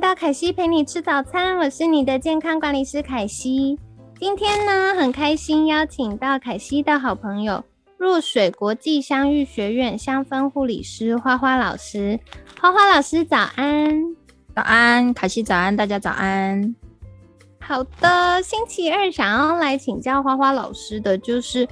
到凯西陪你吃早餐，我是你的健康管理师凯西。今天呢，很开心邀请到凯西的好朋友若水国际香芋学院香氛护理师花花老师。花花老师早安，早安，凯西早安，大家早安。好的，星期二想要来请教花花老师的就是，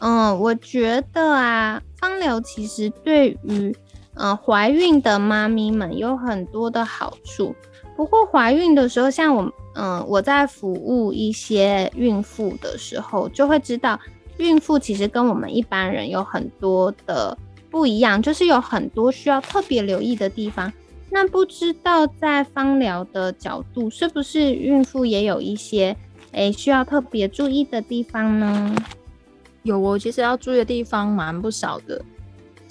嗯，我觉得啊，芳疗其实对于嗯，怀孕的妈咪们有很多的好处。不过怀孕的时候，像我，嗯，我在服务一些孕妇的时候，就会知道，孕妇其实跟我们一般人有很多的不一样，就是有很多需要特别留意的地方。那不知道在芳疗的角度，是不是孕妇也有一些诶需要特别注意的地方呢？有哦，其实要注意的地方蛮不少的。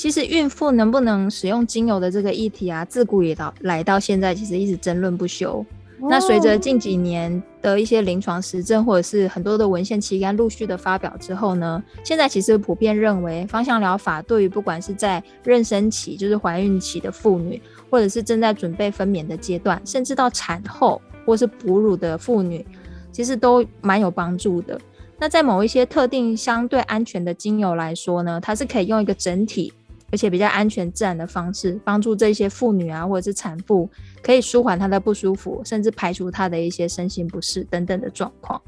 其实孕妇能不能使用精油的这个议题啊，自古以到来到现在，其实一直争论不休。那随着近几年的一些临床实证，或者是很多的文献期刊陆续的发表之后呢，现在其实普遍认为，芳香疗法对于不管是在妊娠期，就是怀孕期的妇女，或者是正在准备分娩的阶段，甚至到产后或是哺乳的妇女，其实都蛮有帮助的。那在某一些特定相对安全的精油来说呢，它是可以用一个整体。而且比较安全自然的方式，帮助这些妇女啊，或者是产妇，可以舒缓她的不舒服，甚至排除她的一些身心不适等等的状况。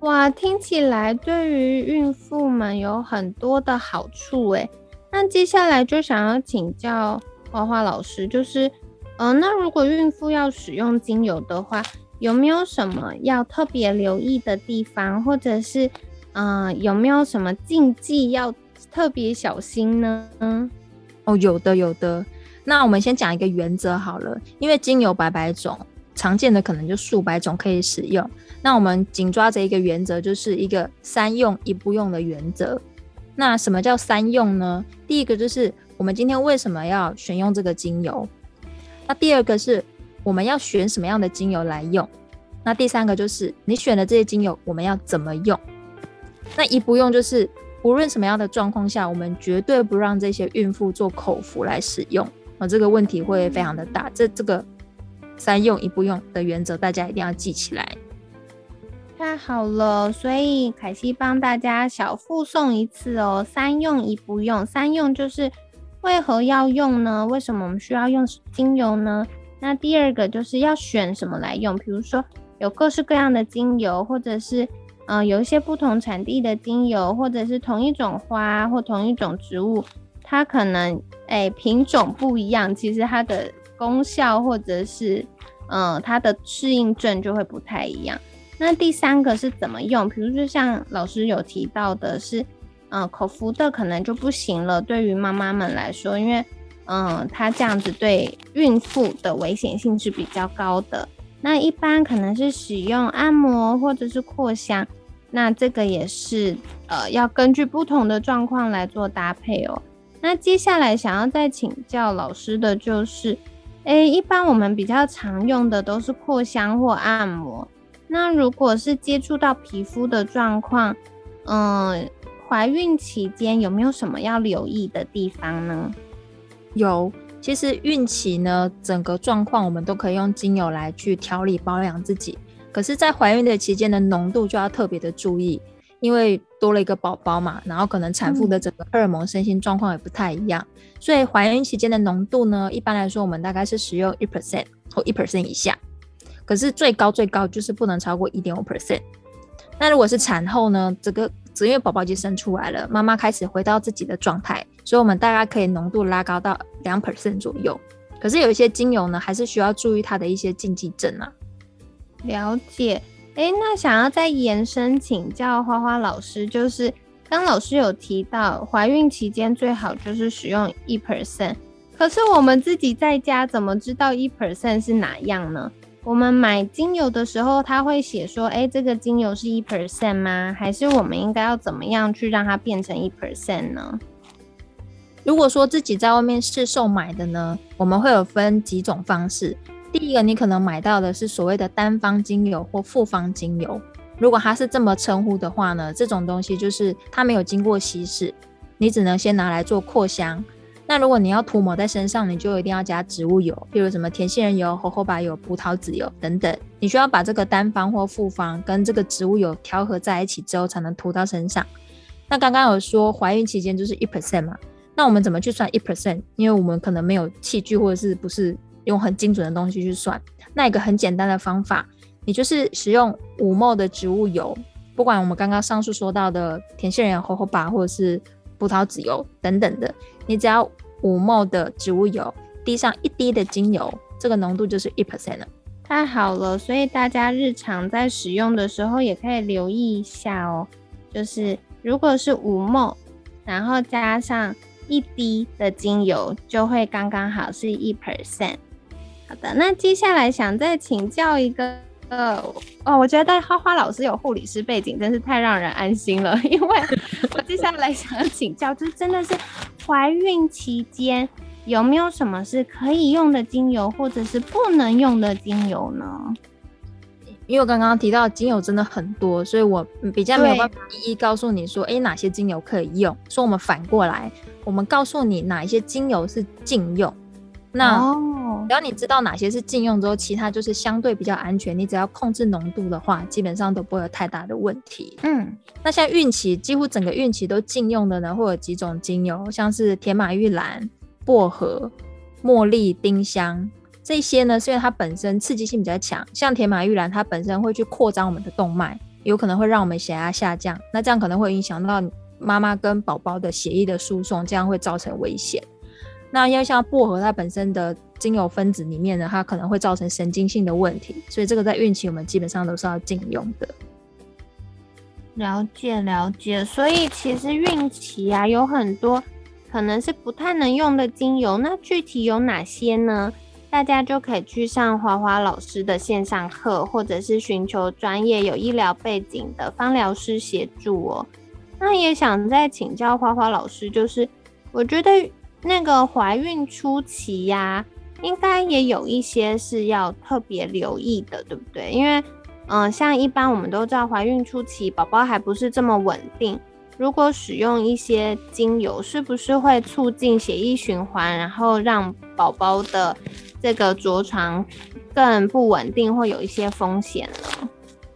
哇，听起来对于孕妇们有很多的好处诶。那接下来就想要请教花花老师，就是，嗯，那如果孕妇要使用精油的话，有没有什么要特别留意的地方，或者是，嗯，有没有什么禁忌要？特别小心呢？哦，有的有的。那我们先讲一个原则好了，因为精油百百种，常见的可能就数百种可以使用。那我们紧抓着一个原则，就是一个三用一不用的原则。那什么叫三用呢？第一个就是我们今天为什么要选用这个精油？那第二个是我们要选什么样的精油来用？那第三个就是你选的这些精油我们要怎么用？那一不用就是。无论什么样的状况下，我们绝对不让这些孕妇做口服来使用啊，这个问题会非常的大。这这个三用一不用的原则，大家一定要记起来。太好了，所以凯西帮大家小附送一次哦。三用一不用，三用就是为何要用呢？为什么我们需要用精油呢？那第二个就是要选什么来用，比如说有各式各样的精油，或者是。嗯，有一些不同产地的精油，或者是同一种花或同一种植物，它可能诶品种不一样，其实它的功效或者是嗯它的适应症就会不太一样。那第三个是怎么用？比如说像老师有提到的是，嗯口服的可能就不行了，对于妈妈们来说，因为嗯它这样子对孕妇的危险性是比较高的。那一般可能是使用按摩或者是扩香，那这个也是呃要根据不同的状况来做搭配哦。那接下来想要再请教老师的就是，诶，一般我们比较常用的都是扩香或按摩。那如果是接触到皮肤的状况，嗯，怀孕期间有没有什么要留意的地方呢？有。其实孕期呢，整个状况我们都可以用精油来去调理保养自己。可是，在怀孕的期间的浓度就要特别的注意，因为多了一个宝宝嘛，然后可能产妇的整个荷尔蒙、身心状况也不太一样。所以，怀孕期间的浓度呢，一般来说我们大概是使用一 percent 或一 percent 以下。可是最高最高就是不能超过一点五 percent。那如果是产后呢，这个只因为宝宝已经生出来了，妈妈开始回到自己的状态。所以，我们大概可以浓度拉高到两 percent 左右。可是有一些精油呢，还是需要注意它的一些禁忌症啊。了解。哎，那想要再延伸请教花花老师，就是刚老师有提到，怀孕期间最好就是使用一 percent。可是我们自己在家怎么知道一 percent 是哪样呢？我们买精油的时候，他会写说，哎，这个精油是一 percent 吗？还是我们应该要怎么样去让它变成一 percent 呢？如果说自己在外面市售买的呢，我们会有分几种方式。第一个，你可能买到的是所谓的单方精油或复方精油。如果它是这么称呼的话呢，这种东西就是它没有经过稀释，你只能先拿来做扩香。那如果你要涂抹在身上，你就一定要加植物油，譬如什么甜杏仁油、荷荷巴油、葡萄籽油等等。你需要把这个单方或复方跟这个植物油调和在一起之后，才能涂到身上。那刚刚有说怀孕期间就是一 percent 嘛？那我们怎么去算一 percent？因为我们可能没有器具，或者是不是用很精准的东西去算。那一个很简单的方法，你就是使用五毫的植物油，不管我们刚刚上述说到的甜杏仁油、荷荷巴或者是葡萄籽油等等的，你只要五毫的植物油滴上一滴的精油，这个浓度就是一 percent 了。太好了，所以大家日常在使用的时候也可以留意一下哦。就是如果是五毫，然后加上一滴的精油，就会刚刚好是一 percent。好的，那接下来想再请教一个。呃哦，我觉得花花老师有护理师背景，真是太让人安心了。因为我接下来想请教，就是真的是怀孕期间有没有什么是可以用的精油，或者是不能用的精油呢？因为我刚刚提到精油真的很多，所以我比较没有办法一一告诉你说，哎，哪些精油可以用。说我们反过来，我们告诉你哪一些精油是禁用。那只要你知道哪些是禁用之后，其他就是相对比较安全。你只要控制浓度的话，基本上都不会有太大的问题。嗯，那像孕期几乎整个孕期都禁用的呢，会有几种精油，像是铁马玉兰、薄荷、茉莉、丁香这些呢，是因为它本身刺激性比较强。像甜马玉兰，它本身会去扩张我们的动脉，有可能会让我们血压下降。那这样可能会影响到妈妈跟宝宝的血液的输送，这样会造成危险。那因为像薄荷，它本身的精油分子里面呢，它可能会造成神经性的问题，所以这个在孕期我们基本上都是要禁用的。了解了解，所以其实孕期啊有很多可能是不太能用的精油，那具体有哪些呢？大家就可以去上花花老师的线上课，或者是寻求专业有医疗背景的芳疗师协助哦。那也想再请教花花老师，就是我觉得。那个怀孕初期呀，应该也有一些是要特别留意的，对不对？因为，嗯，像一般我们都知道，怀孕初期宝宝还不是这么稳定，如果使用一些精油，是不是会促进血液循环，然后让宝宝的这个着床更不稳定，会有一些风险了？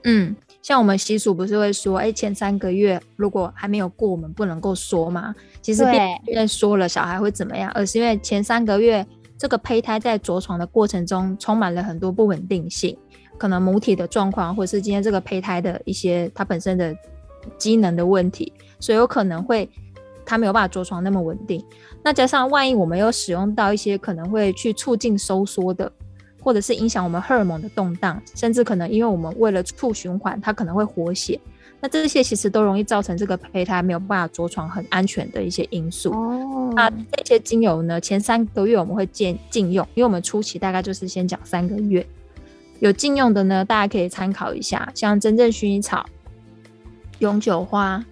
嗯。像我们习俗不是会说，哎，前三个月如果还没有过，我们不能够说嘛。其实因为说了小孩会怎么样，而是因为前三个月这个胚胎在着床的过程中充满了很多不稳定性，可能母体的状况，或者是今天这个胚胎的一些它本身的机能的问题，所以有可能会它没有办法着床那么稳定。那加上万一我们又使用到一些可能会去促进收缩的。或者是影响我们荷尔蒙的动荡，甚至可能因为我们为了促循环，它可能会活血。那这些其实都容易造成这个胚胎没有办法着床很安全的一些因素。哦，那这些精油呢，前三个月我们会建禁用，因为我们初期大概就是先讲三个月。有禁用的呢，大家可以参考一下，像真正薰衣草、永久花、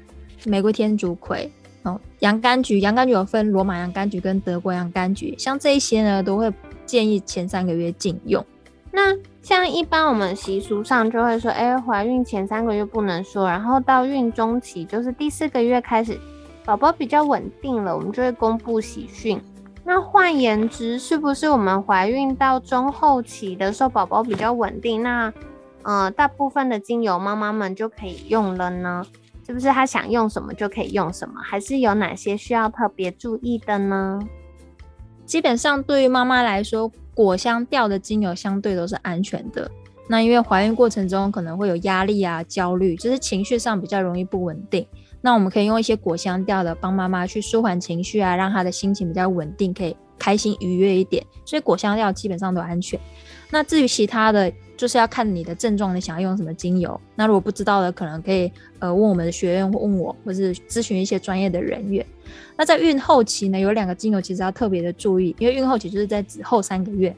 玫瑰天竺葵、哦洋甘菊。洋甘菊有分罗马洋甘菊跟德国洋甘菊，像这一些呢，都会。建议前三个月禁用。那像一般我们习俗上就会说，哎，怀孕前三个月不能说，然后到孕中期，就是第四个月开始，宝宝比较稳定了，我们就会公布喜讯。那换言之，是不是我们怀孕到中后期的时候，宝宝比较稳定，那呃，大部分的精油妈妈们就可以用了呢？是不是她想用什么就可以用什么？还是有哪些需要特别注意的呢？基本上对于妈妈来说，果香调的精油相对都是安全的。那因为怀孕过程中可能会有压力啊、焦虑，就是情绪上比较容易不稳定。那我们可以用一些果香调的帮妈妈去舒缓情绪啊，让她的心情比较稳定，可以开心愉悦一点。所以果香调基本上都安全。那至于其他的，就是要看你的症状，你想要用什么精油。那如果不知道的，可能可以呃问我们的学院或问我，或是咨询一些专业的人员。那在孕后期呢，有两个精油其实要特别的注意，因为孕后期就是在子后三个月，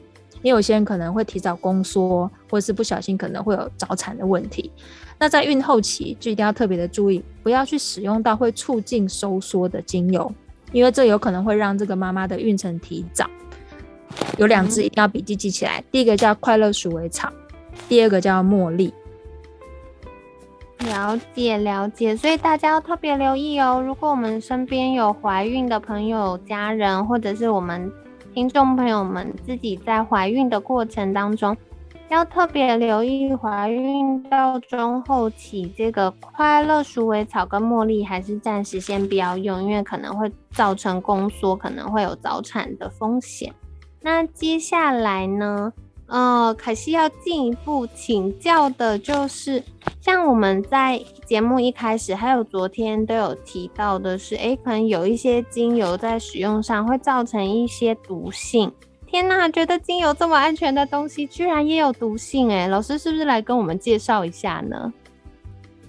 因为有些人可能会提早宫缩，或者是不小心可能会有早产的问题。那在孕后期就一定要特别的注意，不要去使用到会促进收缩的精油，因为这有可能会让这个妈妈的孕程提早。有两支一定要笔记记起来，第一个叫快乐鼠尾草，第二个叫茉莉。了解了解，所以大家要特别留意哦。如果我们身边有怀孕的朋友、家人，或者是我们听众朋友们自己在怀孕的过程当中，要特别留意怀孕到中后期，这个快乐鼠尾草跟茉莉还是暂时先不要用，因为可能会造成宫缩，可能会有早产的风险。那接下来呢？呃，凯西要进一步请教的就是，像我们在节目一开始，还有昨天都有提到的是，诶，可能有一些精油在使用上会造成一些毒性。天呐，觉得精油这么安全的东西，居然也有毒性诶，老师是不是来跟我们介绍一下呢？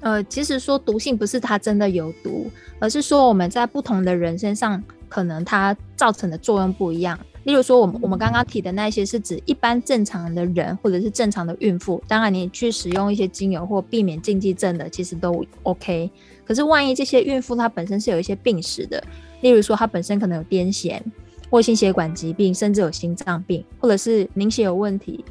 呃，其实说毒性不是它真的有毒，而是说我们在不同的人身上，可能它造成的作用不一样。例如说，我们我们刚刚提的那些是指一般正常的人或者是正常的孕妇，当然你去使用一些精油或避免禁忌症的，其实都 OK。可是万一这些孕妇她本身是有一些病史的，例如说她本身可能有癫痫或心血管疾病，甚至有心脏病，或者是凝血有问题，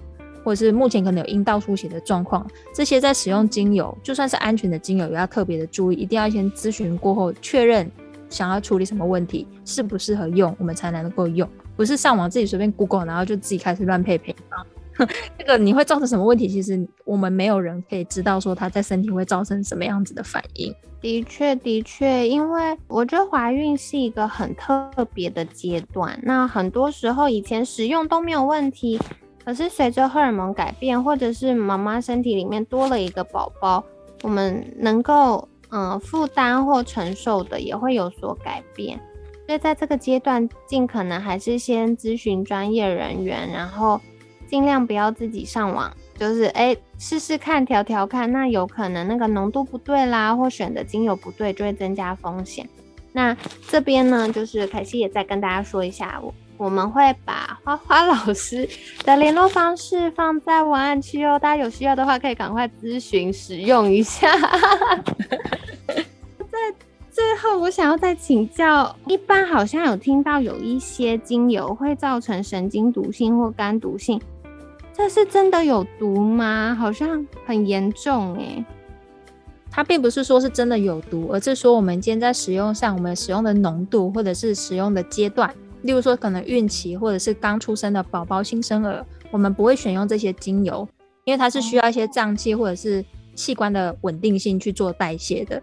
或者是目前可能有阴道出血的状况，这些在使用精油，就算是安全的精油，也要特别的注意，一定要先咨询过后确认想要处理什么问题，适不适合用，我们才能够用。不是上网自己随便 Google，然后就自己开始乱配配方，这个你会造成什么问题？其实我们没有人可以知道说它在身体会造成什么样子的反应。的确，的确，因为我觉得怀孕是一个很特别的阶段。那很多时候以前使用都没有问题，可是随着荷尔蒙改变，或者是妈妈身体里面多了一个宝宝，我们能够嗯负担或承受的也会有所改变。所以在这个阶段，尽可能还是先咨询专业人员，然后尽量不要自己上网，就是哎试试看调调看，那有可能那个浓度不对啦，或选的精油不对，就会增加风险。那这边呢，就是凯西也再跟大家说一下，我我们会把花花老师的联络方式放在文案区哦，大家有需要的话可以赶快咨询使用一下。在。最后，我想要再请教，一般好像有听到有一些精油会造成神经毒性或肝毒性，这是真的有毒吗？好像很严重诶。它并不是说是真的有毒，而是说我们今天在使用上，我们使用的浓度或者是使用的阶段，例如说可能孕期或者是刚出生的宝宝新生儿，我们不会选用这些精油，因为它是需要一些脏器或者是器官的稳定性去做代谢的。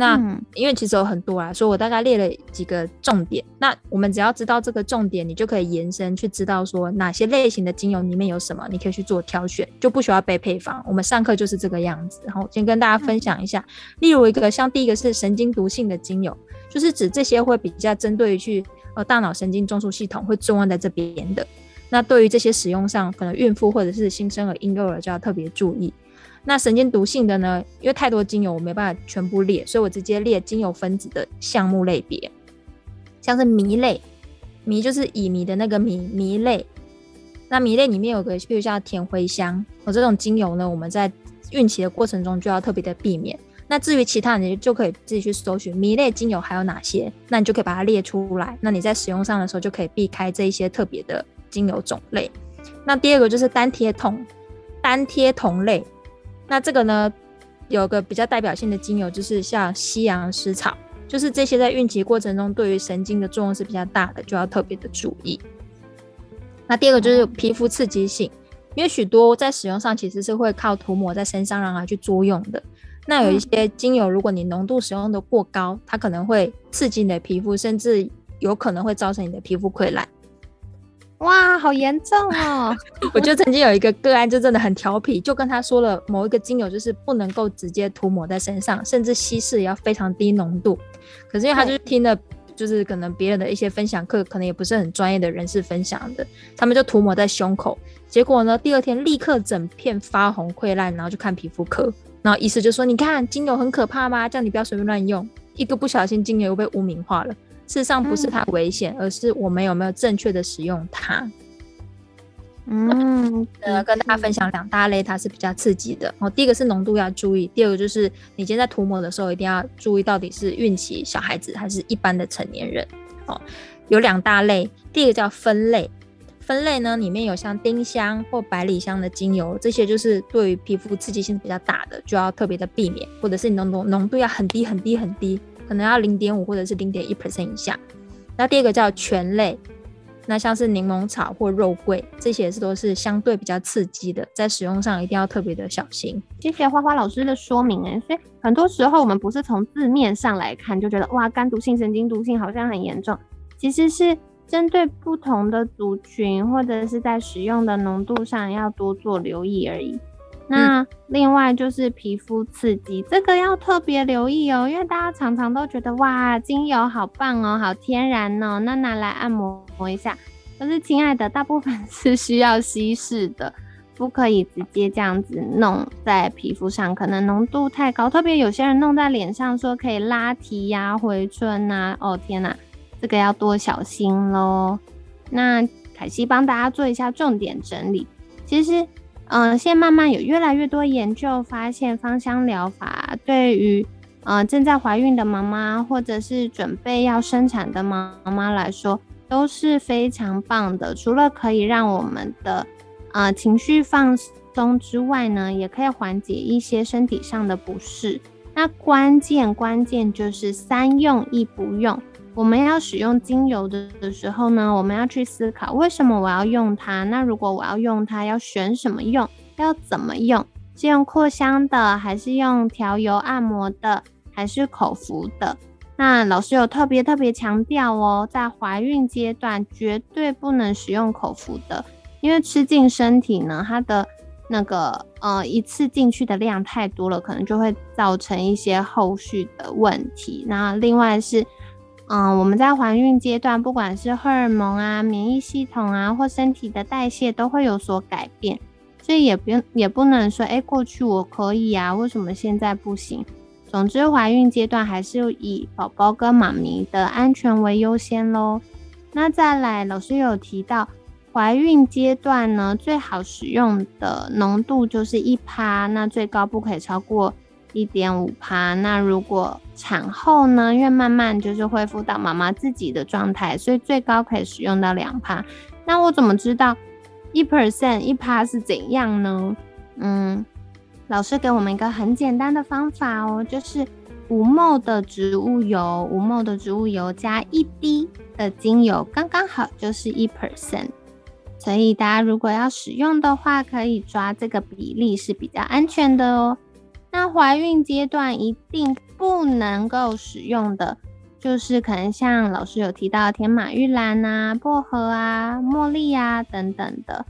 那因为其实有很多啊，所以我大概列了几个重点。那我们只要知道这个重点，你就可以延伸去知道说哪些类型的精油里面有什么，你可以去做挑选，就不需要背配方。我们上课就是这个样子。然后先跟大家分享一下，例如一个像第一个是神经毒性的精油，就是指这些会比较针对于去呃大脑神经中枢系统会作用在这边的。那对于这些使用上，可能孕妇或者是新生儿、婴幼儿就要特别注意。那神经毒性的呢？因为太多精油，我没办法全部列，所以我直接列精油分子的项目类别，像是醚类，醚就是乙醚的那个醚，醚类。那醚类里面有个，比如像甜茴香，我这种精油呢，我们在孕期的过程中就要特别的避免。那至于其他，你就可以自己去搜寻醚类精油还有哪些，那你就可以把它列出来。那你在使用上的时候，就可以避开这一些特别的精油种类。那第二个就是单贴酮，单贴酮类。那这个呢，有个比较代表性的精油，就是像西洋蓍草，就是这些在孕期过程中对于神经的作用是比较大的，就要特别的注意。那第二个就是皮肤刺激性，因为许多在使用上其实是会靠涂抹在身上让它去作用的。那有一些精油，如果你浓度使用的过高，它可能会刺激你的皮肤，甚至有可能会造成你的皮肤溃烂。哇，好严重哦！我觉得曾经有一个个案就真的很调皮，就跟他说了某一个精油就是不能够直接涂抹在身上，甚至稀释也要非常低浓度。可是因为他就是听了就是可能别人的一些分享课，可能也不是很专业的人士分享的，他们就涂抹在胸口，结果呢，第二天立刻整片发红溃烂，然后就看皮肤科，然后医师就说：“你看精油很可怕吗？叫你不要随便乱用，一个不小心精油又被污名化了。事实上不是它危险，而是我们有没有正确的使用它。”嗯，呃，跟大家分享两大类，它是比较刺激的。哦，第一个是浓度要注意，第二个就是你今天在涂抹的时候一定要注意，到底是孕期小孩子还是一般的成年人。哦，有两大类，第一个叫分类，分类呢里面有像丁香或百里香的精油，这些就是对于皮肤刺激性比较大的，就要特别的避免，或者是你浓浓浓度要很低很低很低，可能要零点五或者是零点一 percent 以下。那第二个叫醛类。那像是柠檬草或肉桂，这些是都是相对比较刺激的，在使用上一定要特别的小心。谢谢花花老师的说明诶，所以很多时候我们不是从字面上来看就觉得哇，肝毒性、神经毒性好像很严重，其实是针对不同的族群或者是在使用的浓度上要多做留意而已。那另外就是皮肤刺激，这个要特别留意哦，因为大家常常都觉得哇，精油好棒哦，好天然哦，那拿来按摩一下。可是亲爱的，大部分是需要稀释的，不可以直接这样子弄在皮肤上，可能浓度太高。特别有些人弄在脸上，说可以拉提呀、回春呐，哦天呐，这个要多小心喽。那凯西帮大家做一下重点整理，其实。嗯，现在慢慢有越来越多研究发现，芳香疗法对于呃正在怀孕的妈妈或者是准备要生产的妈妈来说都是非常棒的。除了可以让我们的呃情绪放松之外呢，也可以缓解一些身体上的不适。那关键关键就是三用一不用。我们要使用精油的的时候呢，我们要去思考为什么我要用它。那如果我要用它，要选什么用？要怎么用？是用扩香的，还是用调油按摩的，还是口服的？那老师有特别特别强调哦，在怀孕阶段绝对不能使用口服的，因为吃进身体呢，它的那个呃一次进去的量太多了，可能就会造成一些后续的问题。那另外是。嗯，我们在怀孕阶段，不管是荷尔蒙啊、免疫系统啊，或身体的代谢都会有所改变，所以也不用也不能说，哎，过去我可以啊，为什么现在不行？总之，怀孕阶段还是以宝宝跟妈咪的安全为优先喽。那再来，老师有提到，怀孕阶段呢，最好使用的浓度就是一趴，那最高不可以超过。一点五趴，那如果产后呢？因为慢慢就是恢复到妈妈自己的状态，所以最高可以使用到两趴。那我怎么知道一 percent 一趴是怎样呢？嗯，老师给我们一个很简单的方法哦，就是五毫的植物油，五毫的植物油加一滴的精油，刚刚好就是一 percent。所以大家如果要使用的话，可以抓这个比例是比较安全的哦。那怀孕阶段一定不能够使用的，就是可能像老师有提到天马玉兰啊、薄荷啊、茉莉啊等等的。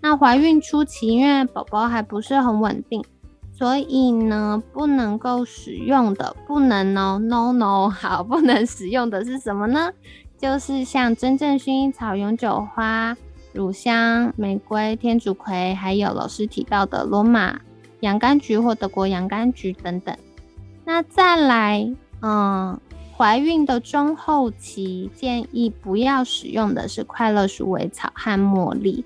那怀孕初期，因为宝宝还不是很稳定，所以呢不能够使用的，不能哦，no no，好，不能使用的是什么呢？就是像真正薰衣草、永久花、乳香、玫瑰、天竺葵，还有老师提到的罗马。洋甘菊或德国洋甘菊等等，那再来，嗯，怀孕的中后期建议不要使用的是快乐鼠尾草和茉莉。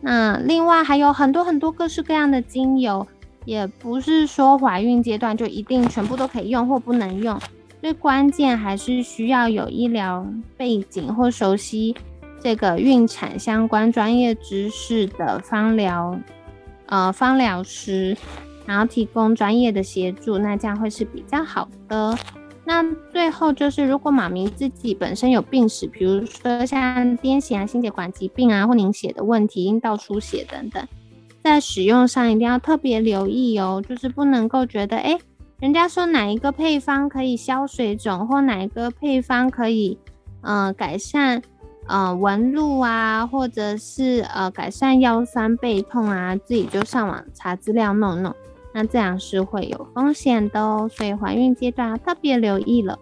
那另外还有很多很多各式各样的精油，也不是说怀孕阶段就一定全部都可以用或不能用。最关键还是需要有医疗背景或熟悉这个孕产相关专业知识的芳疗。呃，芳疗师，然后提供专业的协助，那这样会是比较好的。那最后就是，如果妈咪自己本身有病史，比如说像癫痫啊、心血管疾病啊，或凝血的问题、阴道出血等等，在使用上一定要特别留意哦，就是不能够觉得，哎，人家说哪一个配方可以消水肿，或哪一个配方可以，呃，改善。呃，纹路啊，或者是呃改善腰酸背痛啊，自己就上网查资料弄弄，那这样是会有风险的哦。所以怀孕阶段要特别留意了。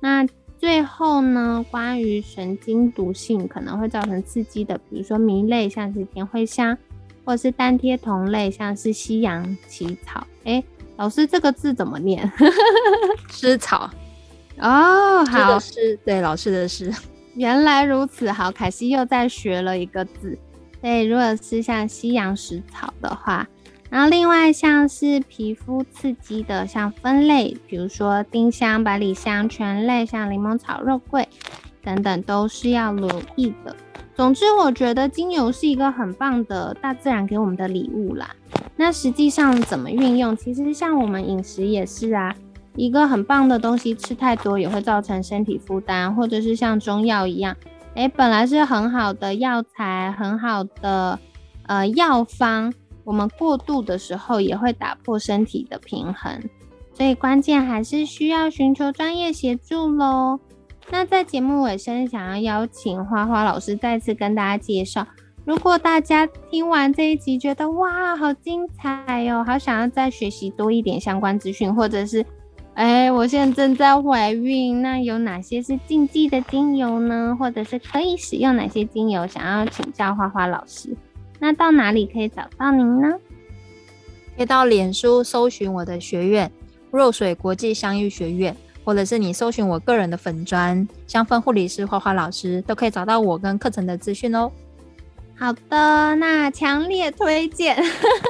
那最后呢，关于神经毒性可能会造成刺激的，比如说醚类，像是甜茴香，或是单萜酮类，像是西洋萁草。哎，老师这个字怎么念？湿草。哦，好，是，对，老师的诗。原来如此，好，凯西又在学了一个字。对，如果是像西洋石草的话，然后另外像是皮肤刺激的，像酚类，比如说丁香、百里香、醛类，像柠檬草、肉桂等等，都是要留意的。总之，我觉得精油是一个很棒的大自然给我们的礼物啦。那实际上怎么运用？其实像我们饮食也是啊，一个很棒的东西吃太多也会造成身体负担，或者是像中药一样。哎，本来是很好的药材，很好的呃药方，我们过度的时候也会打破身体的平衡，所以关键还是需要寻求专业协助喽。那在节目尾声，想要邀请花花老师再次跟大家介绍，如果大家听完这一集觉得哇，好精彩哟，好想要再学习多一点相关资讯，或者是。哎，我现在正在怀孕，那有哪些是禁忌的精油呢？或者是可以使用哪些精油？想要请教花花老师，那到哪里可以找到您呢？可以到脸书搜寻我的学院——若水国际香育学院，或者是你搜寻我个人的粉砖——香氛护理师花花老师，都可以找到我跟课程的资讯哦。好的，那强烈推荐，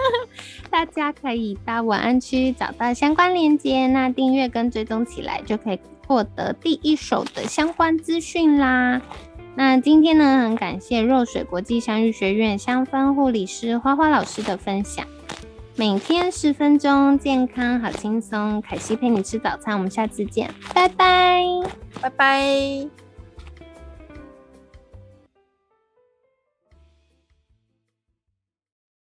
大家可以到文案区找到相关链接，那订阅跟追踪起来，就可以获得第一手的相关资讯啦。那今天呢，很感谢若水国际香育学院香氛护理师花花老师的分享。每天十分钟，健康好轻松，凯西陪你吃早餐，我们下次见，拜拜，拜拜。